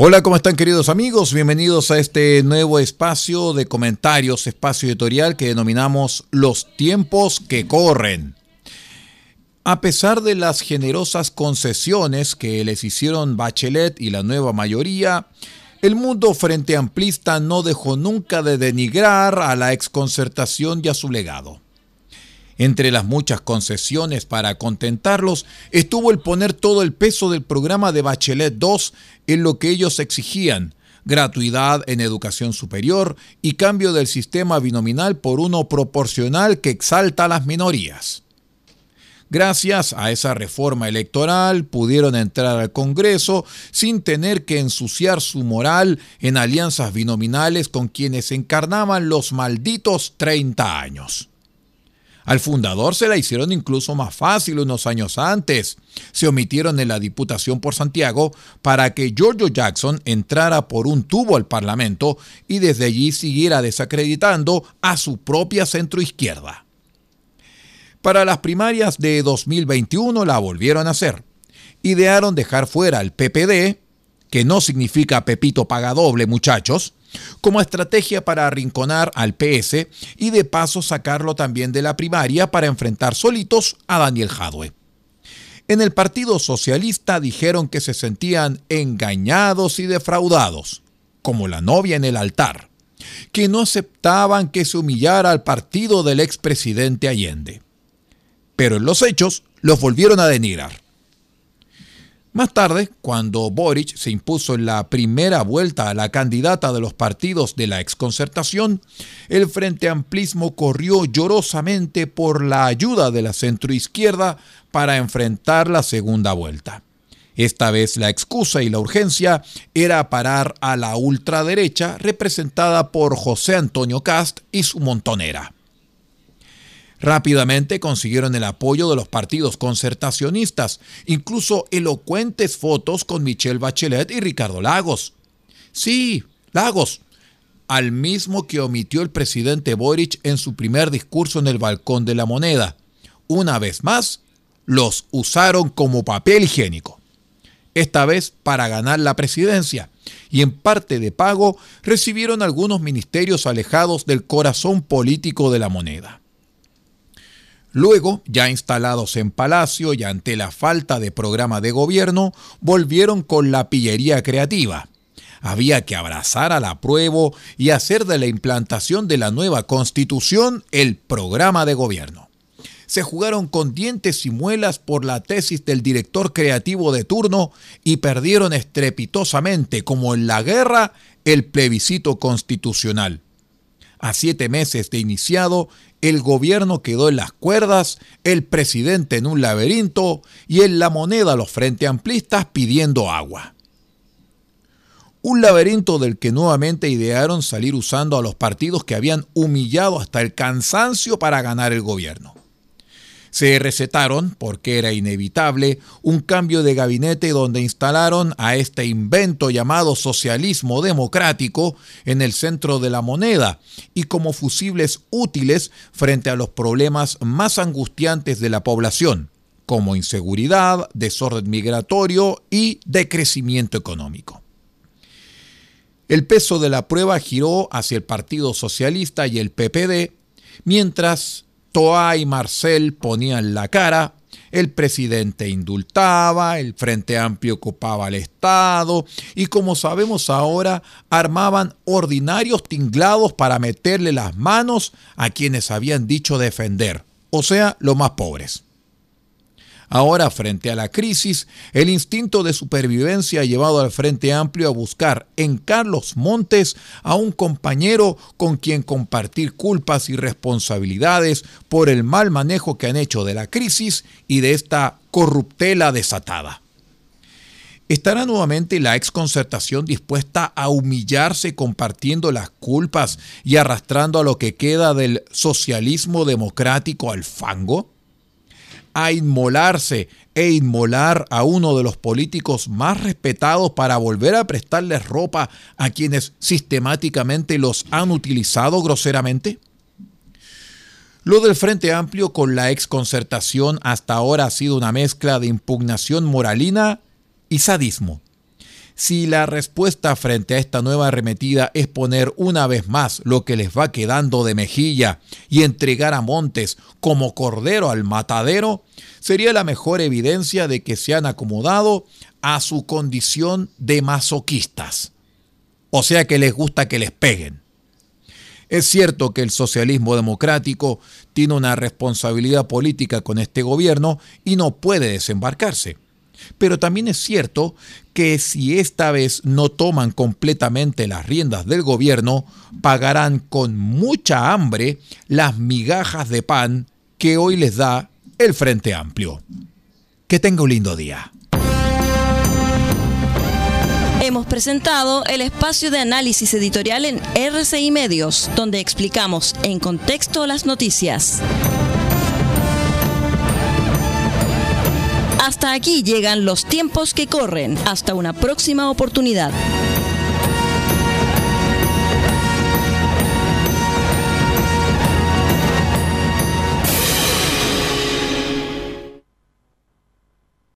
Hola, ¿cómo están queridos amigos? Bienvenidos a este nuevo espacio de comentarios, espacio editorial que denominamos Los tiempos que corren. A pesar de las generosas concesiones que les hicieron Bachelet y la nueva mayoría, el mundo frente amplista no dejó nunca de denigrar a la exconcertación y a su legado. Entre las muchas concesiones para contentarlos estuvo el poner todo el peso del programa de Bachelet II en lo que ellos exigían, gratuidad en educación superior y cambio del sistema binominal por uno proporcional que exalta a las minorías. Gracias a esa reforma electoral pudieron entrar al Congreso sin tener que ensuciar su moral en alianzas binominales con quienes encarnaban los malditos 30 años. Al fundador se la hicieron incluso más fácil unos años antes. Se omitieron en la Diputación por Santiago para que Giorgio Jackson entrara por un tubo al Parlamento y desde allí siguiera desacreditando a su propia centroizquierda. Para las primarias de 2021 la volvieron a hacer. Idearon dejar fuera al PPD, que no significa Pepito paga doble, muchachos, como estrategia para arrinconar al PS y de paso sacarlo también de la primaria para enfrentar solitos a Daniel Jadwe. En el Partido Socialista dijeron que se sentían engañados y defraudados, como la novia en el altar, que no aceptaban que se humillara al partido del expresidente Allende. Pero en los hechos los volvieron a denigrar. Más tarde, cuando Boric se impuso en la primera vuelta a la candidata de los partidos de la exconcertación, el Frente Amplismo corrió llorosamente por la ayuda de la centroizquierda para enfrentar la segunda vuelta. Esta vez la excusa y la urgencia era parar a la ultraderecha representada por José Antonio Cast y su montonera. Rápidamente consiguieron el apoyo de los partidos concertacionistas, incluso elocuentes fotos con Michelle Bachelet y Ricardo Lagos. Sí, Lagos, al mismo que omitió el presidente Boric en su primer discurso en el balcón de la moneda. Una vez más, los usaron como papel higiénico. Esta vez para ganar la presidencia y en parte de pago recibieron algunos ministerios alejados del corazón político de la moneda. Luego, ya instalados en Palacio y ante la falta de programa de gobierno, volvieron con la pillería creativa. Había que abrazar al apruebo y hacer de la implantación de la nueva constitución el programa de gobierno. Se jugaron con dientes y muelas por la tesis del director creativo de turno y perdieron estrepitosamente, como en la guerra, el plebiscito constitucional. A siete meses de iniciado, el gobierno quedó en las cuerdas, el presidente en un laberinto y en la moneda los frente amplistas pidiendo agua. Un laberinto del que nuevamente idearon salir usando a los partidos que habían humillado hasta el cansancio para ganar el gobierno. Se recetaron, porque era inevitable, un cambio de gabinete donde instalaron a este invento llamado socialismo democrático en el centro de la moneda y como fusibles útiles frente a los problemas más angustiantes de la población, como inseguridad, desorden migratorio y decrecimiento económico. El peso de la prueba giró hacia el Partido Socialista y el PPD, mientras Toa y Marcel ponían la cara, el presidente indultaba, el Frente Amplio ocupaba el Estado y como sabemos ahora armaban ordinarios tinglados para meterle las manos a quienes habían dicho defender, o sea, los más pobres. Ahora, frente a la crisis, el instinto de supervivencia ha llevado al Frente Amplio a buscar en Carlos Montes a un compañero con quien compartir culpas y responsabilidades por el mal manejo que han hecho de la crisis y de esta corruptela desatada. ¿Estará nuevamente la exconcertación dispuesta a humillarse compartiendo las culpas y arrastrando a lo que queda del socialismo democrático al fango? ¿A inmolarse e inmolar a uno de los políticos más respetados para volver a prestarles ropa a quienes sistemáticamente los han utilizado groseramente? Lo del Frente Amplio con la exconcertación hasta ahora ha sido una mezcla de impugnación moralina y sadismo. Si la respuesta frente a esta nueva arremetida es poner una vez más lo que les va quedando de mejilla y entregar a Montes como cordero al matadero, sería la mejor evidencia de que se han acomodado a su condición de masoquistas. O sea que les gusta que les peguen. Es cierto que el socialismo democrático tiene una responsabilidad política con este gobierno y no puede desembarcarse. Pero también es cierto que si esta vez no toman completamente las riendas del gobierno, pagarán con mucha hambre las migajas de pan que hoy les da el Frente Amplio. Que tenga un lindo día. Hemos presentado el espacio de análisis editorial en RCI Medios, donde explicamos en contexto las noticias. Hasta aquí llegan los tiempos que corren. Hasta una próxima oportunidad.